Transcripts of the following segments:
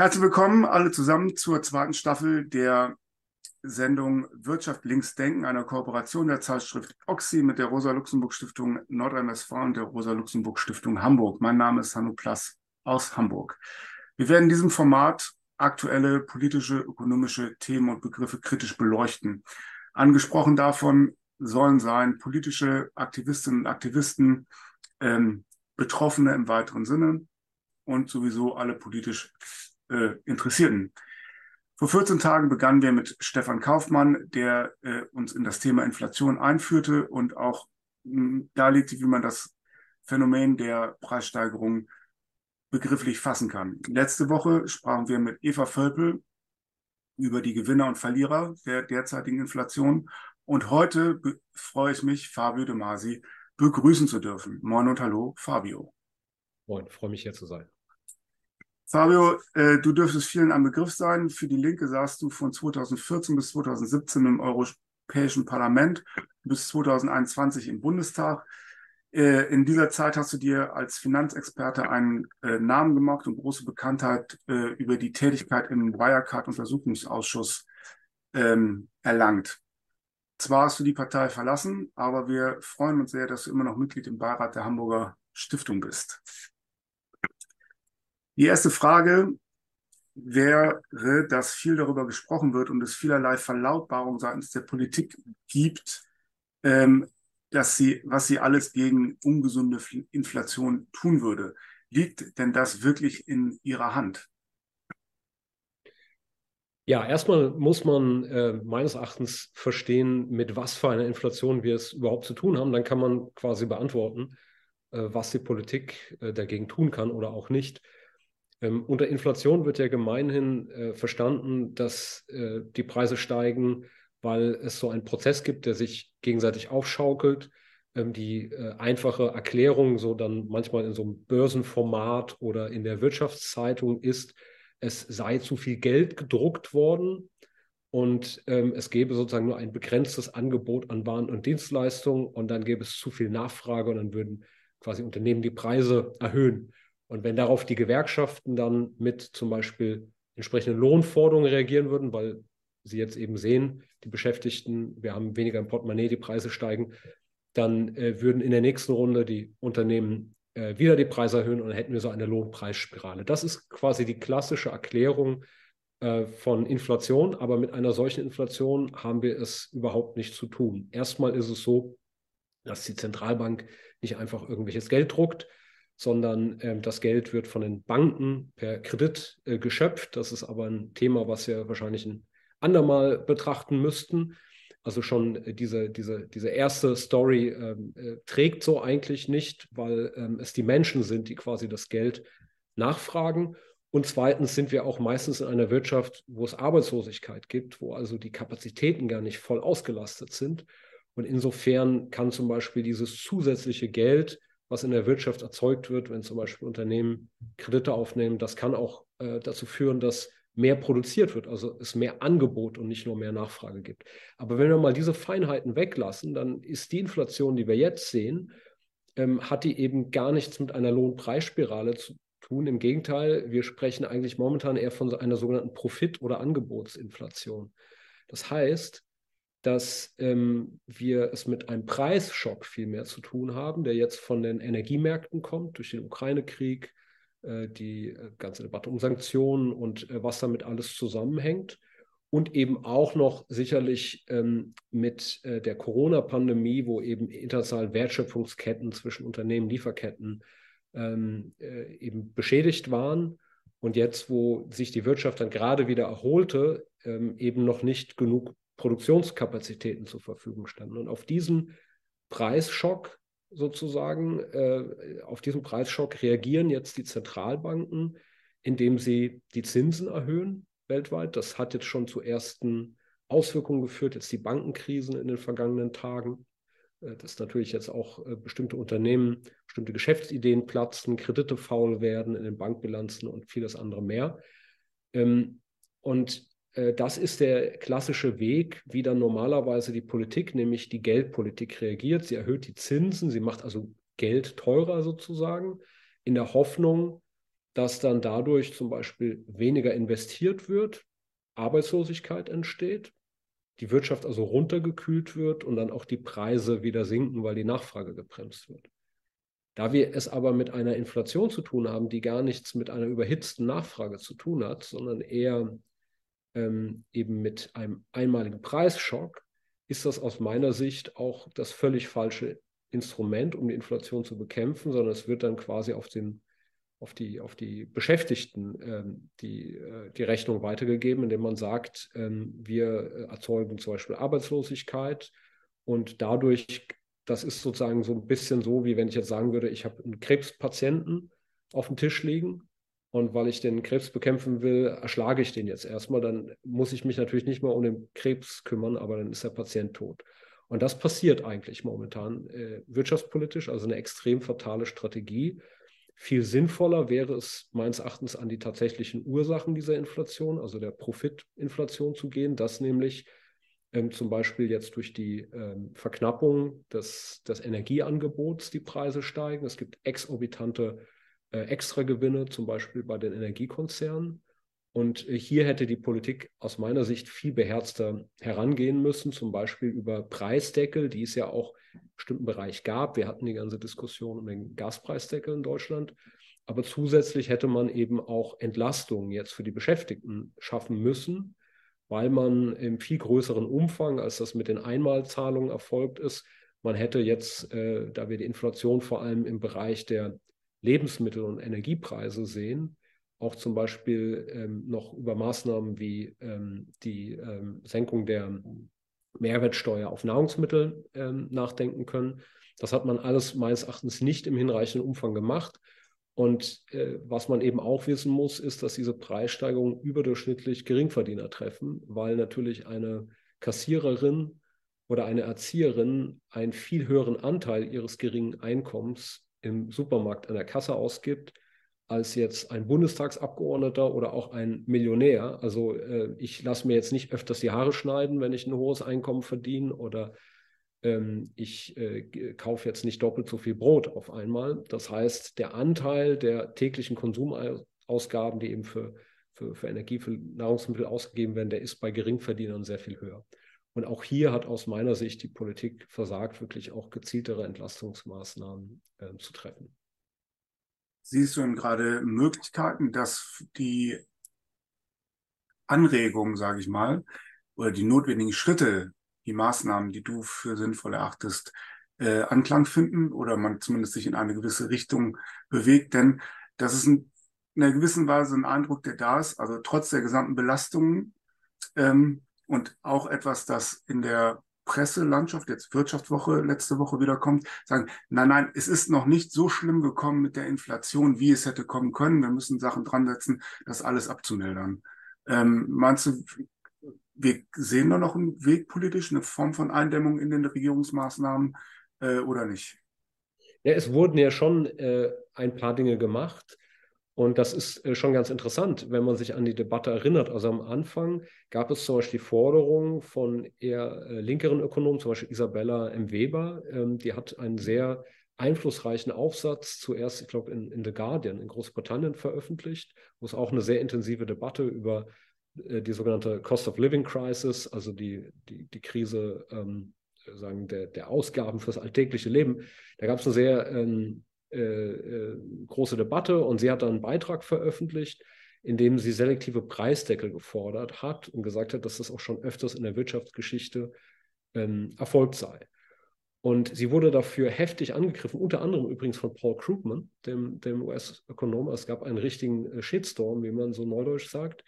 Herzlich willkommen alle zusammen zur zweiten Staffel der Sendung Wirtschaft links denken, einer Kooperation der Zeitschrift Oxy mit der Rosa-Luxemburg-Stiftung Nordrhein-Westfalen und der Rosa-Luxemburg-Stiftung Hamburg. Mein Name ist Hanno Plass aus Hamburg. Wir werden in diesem Format aktuelle politische, ökonomische Themen und Begriffe kritisch beleuchten. Angesprochen davon sollen sein politische Aktivistinnen und Aktivisten, ähm, Betroffene im weiteren Sinne und sowieso alle politisch äh, Interessierten. Vor 14 Tagen begannen wir mit Stefan Kaufmann, der äh, uns in das Thema Inflation einführte und auch mh, darlegte, wie man das Phänomen der Preissteigerung begrifflich fassen kann. Letzte Woche sprachen wir mit Eva Völpel über die Gewinner und Verlierer der derzeitigen Inflation. Und heute freue ich mich, Fabio De Masi begrüßen zu dürfen. Moin und hallo, Fabio. Moin, freue mich hier zu sein. Fabio, äh, du dürftest vielen ein Begriff sein. Für die Linke saßt du von 2014 bis 2017 im Europäischen Parlament, bis 2021 im Bundestag. Äh, in dieser Zeit hast du dir als Finanzexperte einen äh, Namen gemacht und große Bekanntheit äh, über die Tätigkeit im Wirecard-Untersuchungsausschuss ähm, erlangt. Zwar hast du die Partei verlassen, aber wir freuen uns sehr, dass du immer noch Mitglied im Beirat der Hamburger Stiftung bist. Die erste Frage wäre, dass viel darüber gesprochen wird und es vielerlei Verlautbarungen seitens der Politik gibt, ähm, dass sie, was sie alles gegen ungesunde Inflation tun würde. Liegt denn das wirklich in ihrer Hand? Ja, erstmal muss man äh, meines Erachtens verstehen, mit was für einer Inflation wir es überhaupt zu tun haben. Dann kann man quasi beantworten, äh, was die Politik äh, dagegen tun kann oder auch nicht. Ähm, unter Inflation wird ja gemeinhin äh, verstanden, dass äh, die Preise steigen, weil es so einen Prozess gibt, der sich gegenseitig aufschaukelt. Ähm, die äh, einfache Erklärung, so dann manchmal in so einem Börsenformat oder in der Wirtschaftszeitung ist, es sei zu viel Geld gedruckt worden und ähm, es gäbe sozusagen nur ein begrenztes Angebot an Waren und Dienstleistungen und dann gäbe es zu viel Nachfrage und dann würden quasi Unternehmen die Preise erhöhen. Und wenn darauf die Gewerkschaften dann mit zum Beispiel entsprechenden Lohnforderungen reagieren würden, weil sie jetzt eben sehen, die Beschäftigten, wir haben weniger im Portemonnaie, die Preise steigen, dann äh, würden in der nächsten Runde die Unternehmen äh, wieder die Preise erhöhen und dann hätten wir so eine Lohnpreisspirale. Das ist quasi die klassische Erklärung äh, von Inflation, aber mit einer solchen Inflation haben wir es überhaupt nicht zu tun. Erstmal ist es so, dass die Zentralbank nicht einfach irgendwelches Geld druckt, sondern ähm, das Geld wird von den Banken per Kredit äh, geschöpft. Das ist aber ein Thema, was wir wahrscheinlich ein andermal betrachten müssten. Also schon diese, diese, diese erste Story ähm, äh, trägt so eigentlich nicht, weil ähm, es die Menschen sind, die quasi das Geld nachfragen. Und zweitens sind wir auch meistens in einer Wirtschaft, wo es Arbeitslosigkeit gibt, wo also die Kapazitäten gar nicht voll ausgelastet sind. Und insofern kann zum Beispiel dieses zusätzliche Geld was in der Wirtschaft erzeugt wird, wenn zum Beispiel Unternehmen Kredite aufnehmen, das kann auch äh, dazu führen, dass mehr produziert wird, also es mehr Angebot und nicht nur mehr Nachfrage gibt. Aber wenn wir mal diese Feinheiten weglassen, dann ist die Inflation, die wir jetzt sehen, ähm, hat die eben gar nichts mit einer Lohnpreisspirale zu tun. Im Gegenteil, wir sprechen eigentlich momentan eher von einer sogenannten Profit- oder Angebotsinflation. Das heißt, dass ähm, wir es mit einem Preisschock viel mehr zu tun haben, der jetzt von den Energiemärkten kommt, durch den Ukraine-Krieg, äh, die äh, ganze Debatte um Sanktionen und äh, was damit alles zusammenhängt. Und eben auch noch sicherlich ähm, mit äh, der Corona-Pandemie, wo eben international Wertschöpfungsketten zwischen Unternehmen, Lieferketten ähm, äh, eben beschädigt waren. Und jetzt, wo sich die Wirtschaft dann gerade wieder erholte, ähm, eben noch nicht genug Produktionskapazitäten zur Verfügung standen. Und auf diesen Preisschock sozusagen, äh, auf diesen Preisschock reagieren jetzt die Zentralbanken, indem sie die Zinsen erhöhen weltweit. Das hat jetzt schon zu ersten Auswirkungen geführt, jetzt die Bankenkrisen in den vergangenen Tagen. Äh, dass natürlich jetzt auch äh, bestimmte Unternehmen, bestimmte Geschäftsideen platzen, Kredite faul werden in den Bankbilanzen und vieles andere mehr. Ähm, und das ist der klassische Weg, wie dann normalerweise die Politik, nämlich die Geldpolitik reagiert. Sie erhöht die Zinsen, sie macht also Geld teurer sozusagen, in der Hoffnung, dass dann dadurch zum Beispiel weniger investiert wird, Arbeitslosigkeit entsteht, die Wirtschaft also runtergekühlt wird und dann auch die Preise wieder sinken, weil die Nachfrage gebremst wird. Da wir es aber mit einer Inflation zu tun haben, die gar nichts mit einer überhitzten Nachfrage zu tun hat, sondern eher ähm, eben mit einem einmaligen Preisschock, ist das aus meiner Sicht auch das völlig falsche Instrument, um die Inflation zu bekämpfen, sondern es wird dann quasi auf, den, auf, die, auf die Beschäftigten ähm, die, äh, die Rechnung weitergegeben, indem man sagt, ähm, wir erzeugen zum Beispiel Arbeitslosigkeit und dadurch, das ist sozusagen so ein bisschen so, wie wenn ich jetzt sagen würde, ich habe einen Krebspatienten auf dem Tisch liegen und weil ich den Krebs bekämpfen will, erschlage ich den jetzt erstmal. Dann muss ich mich natürlich nicht mehr um den Krebs kümmern, aber dann ist der Patient tot. Und das passiert eigentlich momentan äh, wirtschaftspolitisch, also eine extrem fatale Strategie. Viel sinnvoller wäre es meines Erachtens an die tatsächlichen Ursachen dieser Inflation, also der Profitinflation zu gehen, dass nämlich ähm, zum Beispiel jetzt durch die ähm, Verknappung des, des Energieangebots die Preise steigen. Es gibt exorbitante äh, Extragewinne, zum Beispiel bei den Energiekonzernen. Und äh, hier hätte die Politik aus meiner Sicht viel beherzter herangehen müssen, zum Beispiel über Preisdeckel, die es ja auch im bestimmten Bereich gab. Wir hatten die ganze Diskussion um den Gaspreisdeckel in Deutschland. Aber zusätzlich hätte man eben auch Entlastungen jetzt für die Beschäftigten schaffen müssen, weil man im viel größeren Umfang, als das mit den Einmalzahlungen erfolgt ist, man hätte jetzt, äh, da wir die Inflation vor allem im Bereich der Lebensmittel- und Energiepreise sehen, auch zum Beispiel ähm, noch über Maßnahmen wie ähm, die ähm, Senkung der Mehrwertsteuer auf Nahrungsmittel ähm, nachdenken können. Das hat man alles meines Erachtens nicht im hinreichenden Umfang gemacht. Und äh, was man eben auch wissen muss, ist, dass diese Preissteigerungen überdurchschnittlich Geringverdiener treffen, weil natürlich eine Kassiererin oder eine Erzieherin einen viel höheren Anteil ihres geringen Einkommens im Supermarkt an der Kasse ausgibt, als jetzt ein Bundestagsabgeordneter oder auch ein Millionär. Also äh, ich lasse mir jetzt nicht öfters die Haare schneiden, wenn ich ein hohes Einkommen verdiene oder ähm, ich äh, kaufe jetzt nicht doppelt so viel Brot auf einmal. Das heißt, der Anteil der täglichen Konsumausgaben, die eben für, für, für Energie, für Nahrungsmittel ausgegeben werden, der ist bei Geringverdienern sehr viel höher. Und auch hier hat aus meiner Sicht die Politik versagt, wirklich auch gezieltere Entlastungsmaßnahmen äh, zu treffen. Siehst du denn gerade Möglichkeiten, dass die Anregungen, sage ich mal, oder die notwendigen Schritte, die Maßnahmen, die du für sinnvoll erachtest, äh, Anklang finden oder man zumindest sich in eine gewisse Richtung bewegt? Denn das ist ein, in einer gewissen Weise ein Eindruck, der da ist. Also trotz der gesamten Belastungen ähm, und auch etwas, das in der Presselandschaft, jetzt Wirtschaftswoche letzte Woche wieder kommt, sagen, nein, nein, es ist noch nicht so schlimm gekommen mit der Inflation, wie es hätte kommen können. Wir müssen Sachen dran setzen, das alles abzumildern. Ähm, meinst du, wir sehen da noch einen Weg politisch, eine Form von Eindämmung in den Regierungsmaßnahmen äh, oder nicht? Ja, es wurden ja schon äh, ein paar Dinge gemacht. Und das ist äh, schon ganz interessant, wenn man sich an die Debatte erinnert. Also am Anfang gab es zum Beispiel die Forderung von eher äh, linkeren Ökonomen, zum Beispiel Isabella M. Weber, ähm, die hat einen sehr einflussreichen Aufsatz zuerst, ich glaube, in, in The Guardian in Großbritannien veröffentlicht, wo es auch eine sehr intensive Debatte über äh, die sogenannte Cost of Living Crisis, also die, die, die Krise ähm, sagen, der, der Ausgaben fürs alltägliche Leben. Da gab es eine sehr ähm, äh, äh, große Debatte und sie hat dann einen Beitrag veröffentlicht, in dem sie selektive Preisdeckel gefordert hat und gesagt hat, dass das auch schon öfters in der Wirtschaftsgeschichte ähm, erfolgt sei. Und sie wurde dafür heftig angegriffen, unter anderem übrigens von Paul Krugman, dem, dem US-Ökonom. Es gab einen richtigen äh, Shitstorm, wie man so neudeutsch sagt.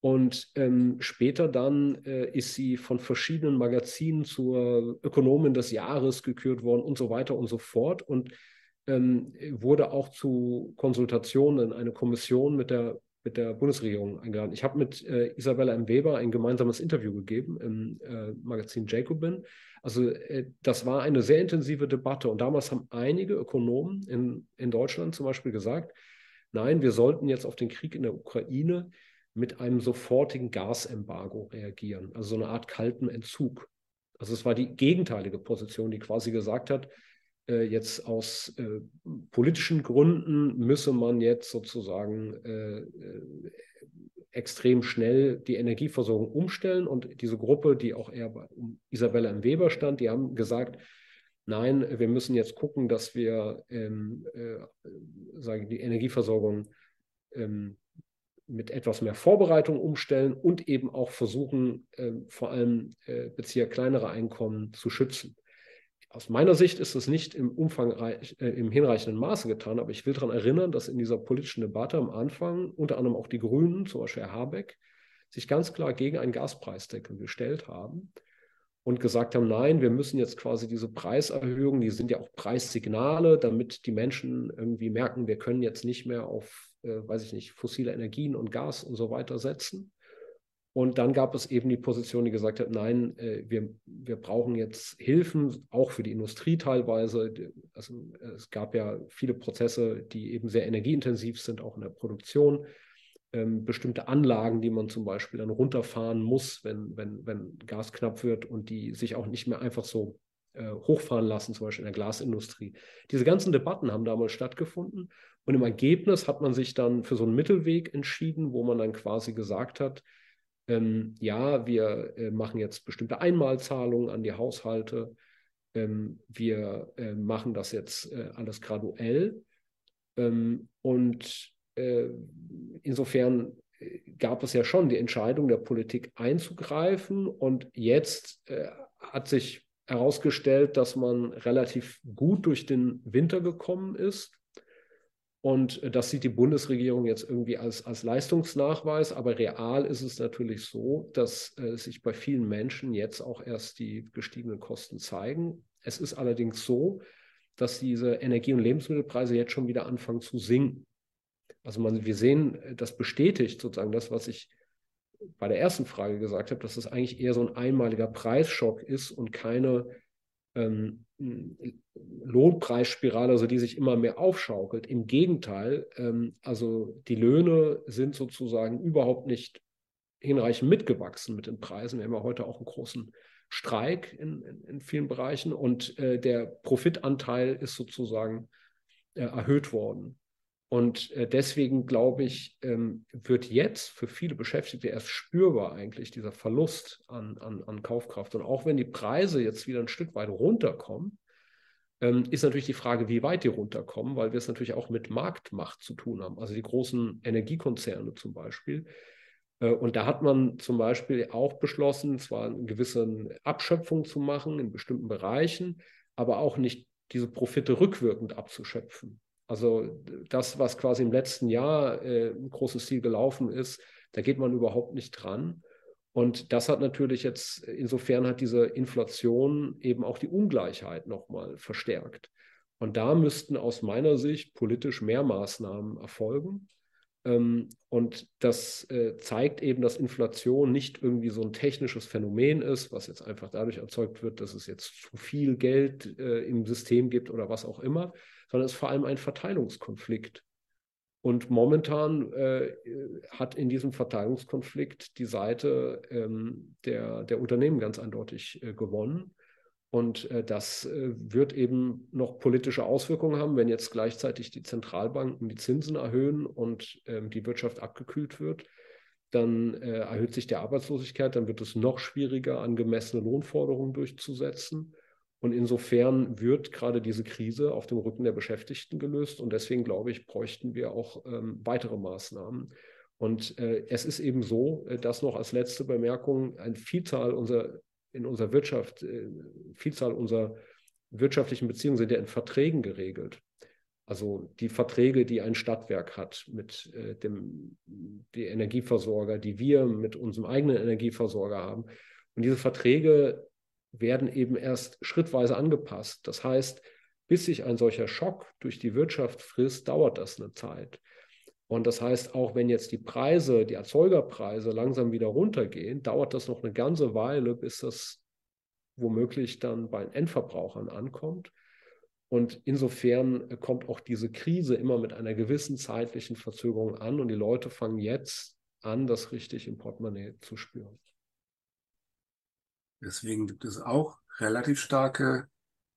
Und ähm, später dann äh, ist sie von verschiedenen Magazinen zur Ökonomin des Jahres gekürt worden und so weiter und so fort. Und ähm, wurde auch zu Konsultationen in eine Kommission mit der, mit der Bundesregierung eingeladen. Ich habe mit äh, Isabella M. Weber ein gemeinsames Interview gegeben im äh, Magazin Jacobin. Also äh, das war eine sehr intensive Debatte und damals haben einige Ökonomen in, in Deutschland zum Beispiel gesagt, nein, wir sollten jetzt auf den Krieg in der Ukraine mit einem sofortigen Gasembargo reagieren, also so eine Art kalten Entzug. Also es war die gegenteilige Position, die quasi gesagt hat, jetzt aus äh, politischen Gründen müsse man jetzt sozusagen äh, äh, extrem schnell die Energieversorgung umstellen. Und diese Gruppe, die auch eher bei Isabella im Weber stand, die haben gesagt, nein, wir müssen jetzt gucken, dass wir ähm, äh, sagen, die Energieversorgung ähm, mit etwas mehr Vorbereitung umstellen und eben auch versuchen, äh, vor allem äh, Bezieher kleinerer Einkommen zu schützen. Aus meiner Sicht ist es nicht im umfangreich, äh, im hinreichenden Maße getan, aber ich will daran erinnern, dass in dieser politischen Debatte am Anfang unter anderem auch die Grünen, zum Beispiel Herr Habeck, sich ganz klar gegen einen Gaspreisdeckel gestellt haben und gesagt haben, nein, wir müssen jetzt quasi diese Preiserhöhungen, die sind ja auch Preissignale, damit die Menschen irgendwie merken, wir können jetzt nicht mehr auf, äh, weiß ich nicht, fossile Energien und Gas und so weiter setzen. Und dann gab es eben die Position, die gesagt hat, nein, äh, wir, wir brauchen jetzt Hilfen, auch für die Industrie teilweise. Also es gab ja viele Prozesse, die eben sehr energieintensiv sind, auch in der Produktion. Ähm, bestimmte Anlagen, die man zum Beispiel dann runterfahren muss, wenn, wenn, wenn Gas knapp wird und die sich auch nicht mehr einfach so äh, hochfahren lassen, zum Beispiel in der Glasindustrie. Diese ganzen Debatten haben damals stattgefunden und im Ergebnis hat man sich dann für so einen Mittelweg entschieden, wo man dann quasi gesagt hat, ähm, ja, wir äh, machen jetzt bestimmte Einmalzahlungen an die Haushalte, ähm, wir äh, machen das jetzt äh, alles graduell. Ähm, und äh, insofern äh, gab es ja schon die Entscheidung der Politik einzugreifen. Und jetzt äh, hat sich herausgestellt, dass man relativ gut durch den Winter gekommen ist und äh, das sieht die Bundesregierung jetzt irgendwie als, als Leistungsnachweis, aber real ist es natürlich so, dass äh, sich bei vielen Menschen jetzt auch erst die gestiegenen Kosten zeigen. Es ist allerdings so, dass diese Energie- und Lebensmittelpreise jetzt schon wieder anfangen zu sinken. Also man, wir sehen, äh, das bestätigt sozusagen das, was ich bei der ersten Frage gesagt habe, dass es das eigentlich eher so ein einmaliger Preisschock ist und keine ähm, Lohnpreisspirale, also die sich immer mehr aufschaukelt. Im Gegenteil, ähm, also die Löhne sind sozusagen überhaupt nicht hinreichend mitgewachsen mit den Preisen. Wir haben ja heute auch einen großen Streik in, in, in vielen Bereichen und äh, der Profitanteil ist sozusagen äh, erhöht worden. Und äh, deswegen glaube ich, ähm, wird jetzt für viele Beschäftigte erst spürbar eigentlich dieser Verlust an, an, an Kaufkraft. Und auch wenn die Preise jetzt wieder ein Stück weit runterkommen, ähm, ist natürlich die Frage, wie weit die runterkommen, weil wir es natürlich auch mit Marktmacht zu tun haben. Also die großen Energiekonzerne zum Beispiel. Äh, und da hat man zum Beispiel auch beschlossen, zwar eine gewisse Abschöpfung zu machen in bestimmten Bereichen, aber auch nicht diese Profite rückwirkend abzuschöpfen. Also das, was quasi im letzten Jahr äh, im großen Stil gelaufen ist, da geht man überhaupt nicht dran. Und das hat natürlich jetzt, insofern hat diese Inflation eben auch die Ungleichheit nochmal verstärkt. Und da müssten aus meiner Sicht politisch mehr Maßnahmen erfolgen. Ähm, und das äh, zeigt eben, dass Inflation nicht irgendwie so ein technisches Phänomen ist, was jetzt einfach dadurch erzeugt wird, dass es jetzt zu viel Geld äh, im System gibt oder was auch immer, sondern es ist vor allem ein Verteilungskonflikt. Und momentan äh, hat in diesem Verteilungskonflikt die Seite ähm, der, der Unternehmen ganz eindeutig äh, gewonnen. Und äh, das äh, wird eben noch politische Auswirkungen haben, wenn jetzt gleichzeitig die Zentralbanken die Zinsen erhöhen und ähm, die Wirtschaft abgekühlt wird. Dann äh, erhöht sich die Arbeitslosigkeit, dann wird es noch schwieriger, angemessene Lohnforderungen durchzusetzen. Und insofern wird gerade diese Krise auf dem Rücken der Beschäftigten gelöst. Und deswegen glaube ich, bräuchten wir auch ähm, weitere Maßnahmen. Und äh, es ist eben so, äh, dass noch als letzte Bemerkung ein Vielzahl unserer in unserer Wirtschaft, äh, Vielzahl unserer wirtschaftlichen Beziehungen sind ja in Verträgen geregelt. Also die Verträge, die ein Stadtwerk hat mit äh, dem die Energieversorger, die wir mit unserem eigenen Energieversorger haben. Und diese Verträge werden eben erst schrittweise angepasst. Das heißt, bis sich ein solcher Schock durch die Wirtschaft frisst, dauert das eine Zeit. Und das heißt, auch wenn jetzt die Preise, die Erzeugerpreise langsam wieder runtergehen, dauert das noch eine ganze Weile, bis das womöglich dann bei den Endverbrauchern ankommt. Und insofern kommt auch diese Krise immer mit einer gewissen zeitlichen Verzögerung an und die Leute fangen jetzt an, das richtig im Portemonnaie zu spüren. Deswegen gibt es auch relativ starke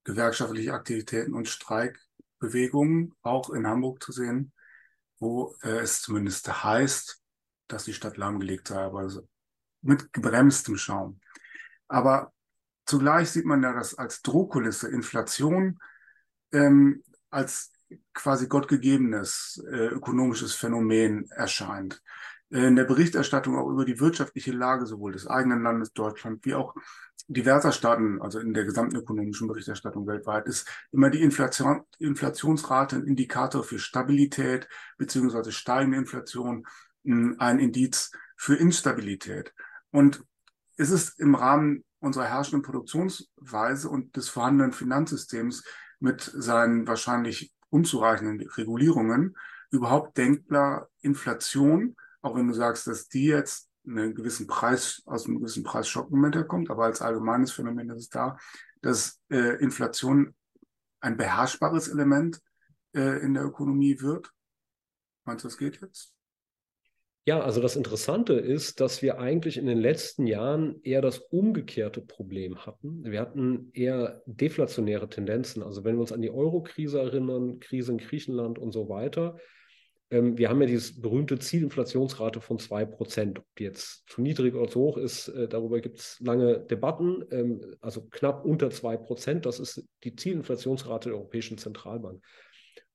gewerkschaftliche Aktivitäten und Streikbewegungen, auch in Hamburg zu sehen, wo äh, es zumindest heißt, dass die Stadt lahmgelegt sei, aber mit gebremstem Schaum. Aber zugleich sieht man ja das als Drohkulisse, Inflation ähm, als quasi gottgegebenes äh, ökonomisches Phänomen erscheint. Äh, in der Berichterstattung auch über die wirtschaftliche Lage sowohl des eigenen Landes Deutschland wie auch diverser Staaten, also in der gesamten ökonomischen Berichterstattung weltweit, ist immer die Inflation, Inflationsrate ein Indikator für Stabilität beziehungsweise steigende Inflation hm, ein Indiz für Instabilität. Und ist es im Rahmen unserer herrschenden Produktionsweise und des vorhandenen Finanzsystems mit seinen wahrscheinlich unzureichenden Regulierungen überhaupt denkbar, Inflation, auch wenn du sagst, dass die jetzt einen gewissen Preis, aus einem gewissen Preisschockmoment herkommt, aber als allgemeines Phänomen ist es da, dass äh, Inflation ein beherrschbares Element äh, in der Ökonomie wird. Meinst du, das geht jetzt? Ja, also das Interessante ist, dass wir eigentlich in den letzten Jahren eher das umgekehrte Problem hatten. Wir hatten eher deflationäre Tendenzen. Also wenn wir uns an die Euro-Krise erinnern, Krise in Griechenland und so weiter, wir haben ja diese berühmte Zielinflationsrate von 2%. Ob die jetzt zu niedrig oder zu hoch ist, äh, darüber gibt es lange Debatten. Ähm, also knapp unter 2%, das ist die Zielinflationsrate der Europäischen Zentralbank.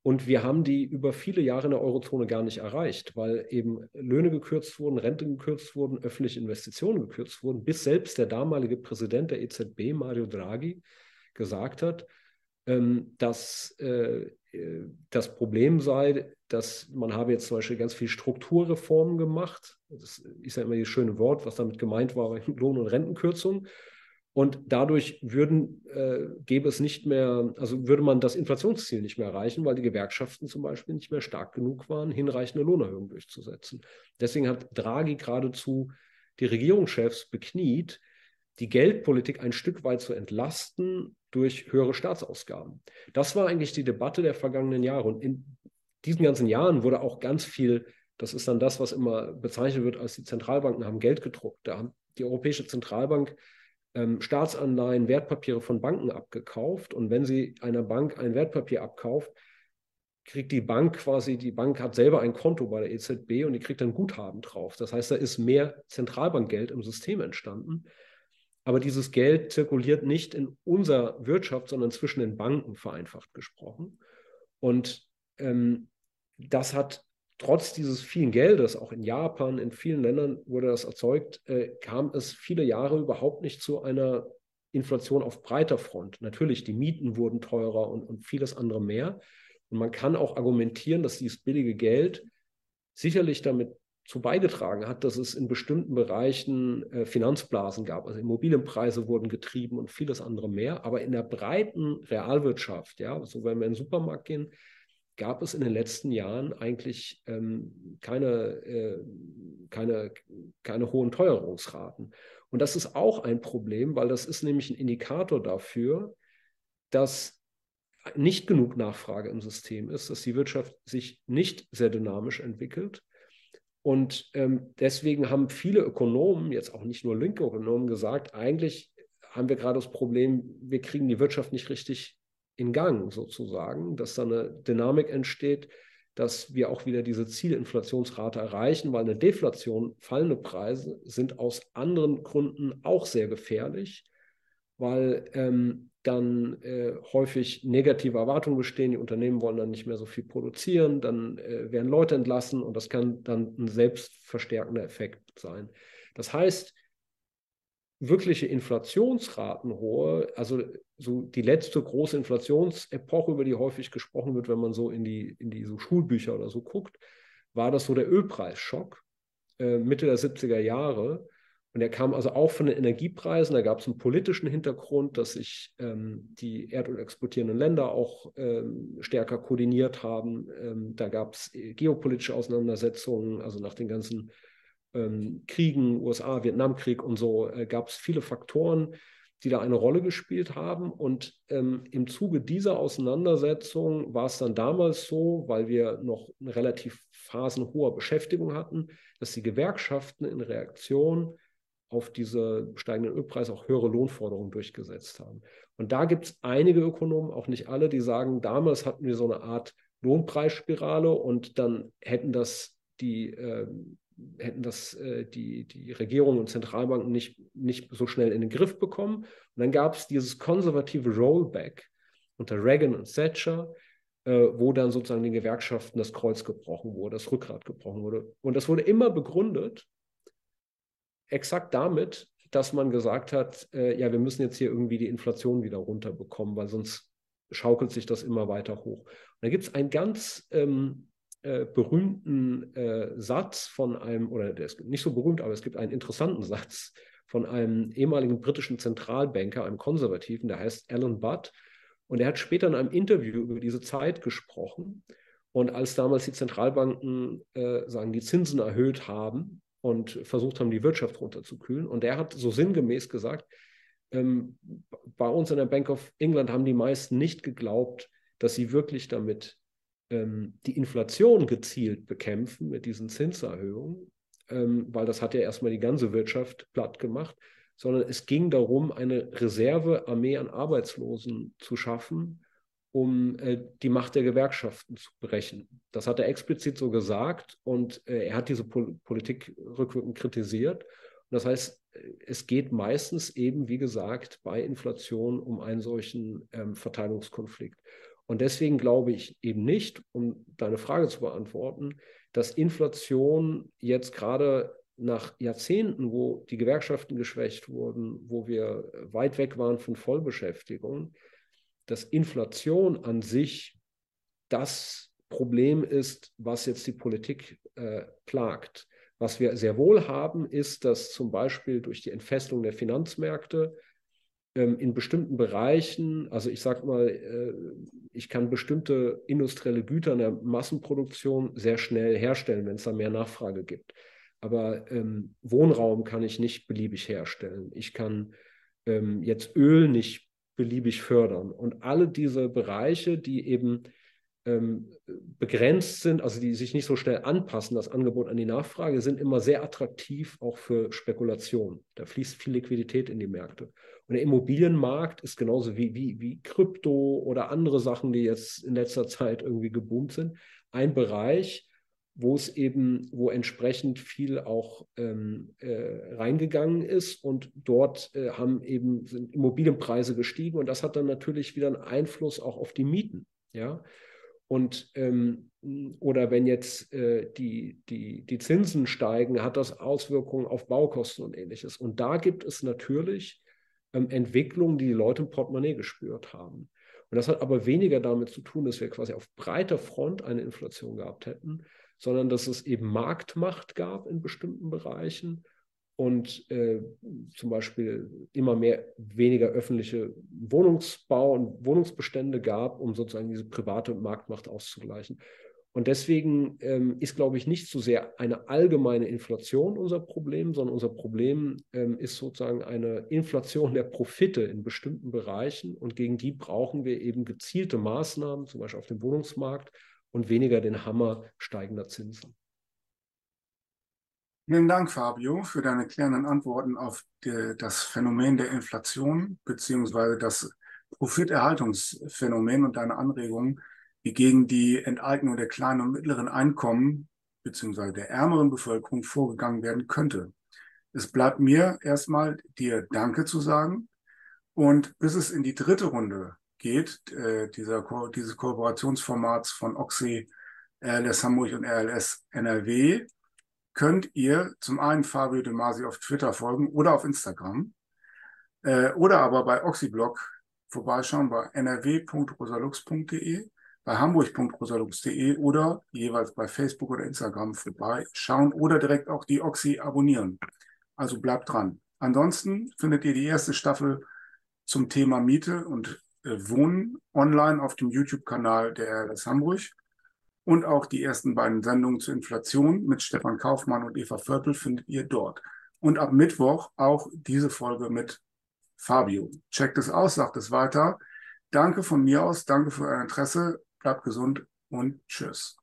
Und wir haben die über viele Jahre in der Eurozone gar nicht erreicht, weil eben Löhne gekürzt wurden, Rente gekürzt wurden, öffentliche Investitionen gekürzt wurden, bis selbst der damalige Präsident der EZB, Mario Draghi, gesagt hat, ähm, dass äh, äh, das Problem sei, dass man habe jetzt zum Beispiel ganz viel Strukturreformen gemacht. Das ist ja immer das schöne Wort, was damit gemeint war Lohn- und Rentenkürzungen. Und dadurch würden, äh, gäbe es nicht mehr, also würde man das Inflationsziel nicht mehr erreichen, weil die Gewerkschaften zum Beispiel nicht mehr stark genug waren, hinreichende Lohnerhöhungen durchzusetzen. Deswegen hat Draghi geradezu die Regierungschefs bekniet, die Geldpolitik ein Stück weit zu entlasten durch höhere Staatsausgaben. Das war eigentlich die Debatte der vergangenen Jahre. Und in diesen ganzen Jahren wurde auch ganz viel, das ist dann das, was immer bezeichnet wird als die Zentralbanken haben Geld gedruckt. Da haben die Europäische Zentralbank ähm, Staatsanleihen, Wertpapiere von Banken abgekauft. Und wenn sie einer Bank ein Wertpapier abkauft, kriegt die Bank quasi, die Bank hat selber ein Konto bei der EZB und die kriegt dann Guthaben drauf. Das heißt, da ist mehr Zentralbankgeld im System entstanden. Aber dieses Geld zirkuliert nicht in unserer Wirtschaft, sondern zwischen den Banken, vereinfacht gesprochen. Und ähm, das hat trotz dieses vielen Geldes, auch in Japan, in vielen Ländern wurde das erzeugt, äh, kam es viele Jahre überhaupt nicht zu einer Inflation auf breiter Front. Natürlich, die Mieten wurden teurer und, und vieles andere mehr. Und man kann auch argumentieren, dass dieses billige Geld sicherlich damit zu beigetragen hat, dass es in bestimmten Bereichen äh, Finanzblasen gab. Also Immobilienpreise wurden getrieben und vieles andere mehr. Aber in der breiten Realwirtschaft, ja, so wenn wir in den Supermarkt gehen, gab es in den letzten Jahren eigentlich ähm, keine, äh, keine, keine hohen Teuerungsraten. Und das ist auch ein Problem, weil das ist nämlich ein Indikator dafür, dass nicht genug Nachfrage im System ist, dass die Wirtschaft sich nicht sehr dynamisch entwickelt. Und ähm, deswegen haben viele Ökonomen, jetzt auch nicht nur linke Ökonomen, gesagt, eigentlich haben wir gerade das Problem, wir kriegen die Wirtschaft nicht richtig in Gang sozusagen, dass da eine Dynamik entsteht, dass wir auch wieder diese Zielinflationsrate erreichen, weil eine Deflation, fallende Preise sind aus anderen Gründen auch sehr gefährlich, weil ähm, dann äh, häufig negative Erwartungen bestehen, die Unternehmen wollen dann nicht mehr so viel produzieren, dann äh, werden Leute entlassen und das kann dann ein selbstverstärkender Effekt sein. Das heißt, wirkliche Inflationsraten hohe, also so die letzte große Inflationsepoche, über die häufig gesprochen wird, wenn man so in die, in die so Schulbücher oder so guckt, war das so der Ölpreisschock äh, Mitte der 70er Jahre. Und der kam also auch von den Energiepreisen. Da gab es einen politischen Hintergrund, dass sich ähm, die Erdöl exportierenden Länder auch ähm, stärker koordiniert haben. Ähm, da gab es äh, geopolitische Auseinandersetzungen, also nach den ganzen ähm, Kriegen, USA, Vietnamkrieg und so, äh, gab es viele Faktoren, die da eine Rolle gespielt haben. Und ähm, im Zuge dieser Auseinandersetzung war es dann damals so, weil wir noch relativ phasenhohe Beschäftigung hatten, dass die Gewerkschaften in Reaktion auf diese steigenden Ölpreise auch höhere Lohnforderungen durchgesetzt haben. Und da gibt es einige Ökonomen, auch nicht alle, die sagen, damals hatten wir so eine Art Lohnpreisspirale und dann hätten das die, äh, hätten das äh, die, die Regierungen und Zentralbanken nicht, nicht so schnell in den Griff bekommen. Und dann gab es dieses konservative Rollback unter Reagan und Thatcher, äh, wo dann sozusagen den Gewerkschaften das Kreuz gebrochen wurde, das Rückgrat gebrochen wurde. Und das wurde immer begründet, exakt damit, dass man gesagt hat, äh, ja, wir müssen jetzt hier irgendwie die Inflation wieder runterbekommen, weil sonst schaukelt sich das immer weiter hoch. Und da gibt es einen ganz ähm, äh, berühmten äh, Satz von einem, oder der ist nicht so berühmt, aber es gibt einen interessanten Satz von einem ehemaligen britischen Zentralbanker, einem Konservativen, der heißt Alan Budd. Und er hat später in einem Interview über diese Zeit gesprochen. Und als damals die Zentralbanken äh, sagen, die Zinsen erhöht haben und versucht haben, die Wirtschaft runterzukühlen, und er hat so sinngemäß gesagt, ähm, bei uns in der Bank of England haben die meisten nicht geglaubt, dass sie wirklich damit ähm, die Inflation gezielt bekämpfen mit diesen Zinserhöhungen, ähm, weil das hat ja erstmal die ganze Wirtschaft platt gemacht, sondern es ging darum, eine Reservearmee an Arbeitslosen zu schaffen, um äh, die Macht der Gewerkschaften zu brechen. Das hat er explizit so gesagt und äh, er hat diese Pol Politik rückwirkend kritisiert. Und das heißt, es geht meistens eben, wie gesagt, bei Inflation um einen solchen ähm, Verteilungskonflikt. Und deswegen glaube ich eben nicht, um deine Frage zu beantworten, dass Inflation jetzt gerade nach Jahrzehnten, wo die Gewerkschaften geschwächt wurden, wo wir weit weg waren von Vollbeschäftigung, dass Inflation an sich das Problem ist, was jetzt die Politik äh, plagt. Was wir sehr wohl haben, ist, dass zum Beispiel durch die Entfesselung der Finanzmärkte in bestimmten Bereichen, also ich sage mal, äh, ich kann bestimmte industrielle Güter in der Massenproduktion sehr schnell herstellen, wenn es da mehr Nachfrage gibt. Aber ähm, Wohnraum kann ich nicht beliebig herstellen. Ich kann ähm, jetzt Öl nicht beliebig fördern. Und alle diese Bereiche, die eben ähm, begrenzt sind, also die sich nicht so schnell anpassen, das Angebot an die Nachfrage, sind immer sehr attraktiv auch für Spekulation. Da fließt viel Liquidität in die Märkte. Und der Immobilienmarkt ist genauso wie, wie, wie Krypto oder andere Sachen, die jetzt in letzter Zeit irgendwie geboomt sind, ein Bereich, wo es eben, wo entsprechend viel auch ähm, äh, reingegangen ist und dort äh, haben eben sind Immobilienpreise gestiegen und das hat dann natürlich wieder einen Einfluss auch auf die Mieten. Ja, und ähm, oder wenn jetzt äh, die, die, die Zinsen steigen, hat das Auswirkungen auf Baukosten und ähnliches. Und da gibt es natürlich ähm, Entwicklungen, die die Leute im Portemonnaie gespürt haben. Und das hat aber weniger damit zu tun, dass wir quasi auf breiter Front eine Inflation gehabt hätten, sondern dass es eben Marktmacht gab in bestimmten Bereichen und äh, zum Beispiel immer mehr weniger öffentliche Wohnungsbau und Wohnungsbestände gab, um sozusagen diese private Marktmacht auszugleichen. Und deswegen ähm, ist, glaube ich, nicht so sehr eine allgemeine Inflation unser Problem, sondern unser Problem ähm, ist sozusagen eine Inflation der Profite in bestimmten Bereichen. Und gegen die brauchen wir eben gezielte Maßnahmen, zum Beispiel auf dem Wohnungsmarkt und weniger den Hammer steigender Zinsen. Vielen Dank, Fabio, für deine klärenden Antworten auf die, das Phänomen der Inflation beziehungsweise das Profiterhaltungsphänomen und deine Anregungen, wie gegen die Enteignung der kleinen und mittleren Einkommen beziehungsweise der ärmeren Bevölkerung vorgegangen werden könnte. Es bleibt mir erstmal dir Danke zu sagen. Und bis es in die dritte Runde geht, äh, dieser, dieses Kooperationsformats von Oxy, RLS Hamburg und RLS NRW, könnt ihr zum einen Fabio De Masi auf Twitter folgen oder auf Instagram äh, oder aber bei Oxyblog vorbeischauen bei nrw.rosalux.de, bei hamburg.rosalux.de oder jeweils bei Facebook oder Instagram vorbeischauen oder direkt auch die Oxy abonnieren. Also bleibt dran. Ansonsten findet ihr die erste Staffel zum Thema Miete und äh, Wohnen online auf dem YouTube-Kanal der RLS Hamburg und auch die ersten beiden Sendungen zur Inflation mit Stefan Kaufmann und Eva Vörtel findet ihr dort. Und ab Mittwoch auch diese Folge mit Fabio. Checkt es aus, sagt es weiter. Danke von mir aus, danke für euer Interesse, bleibt gesund und tschüss.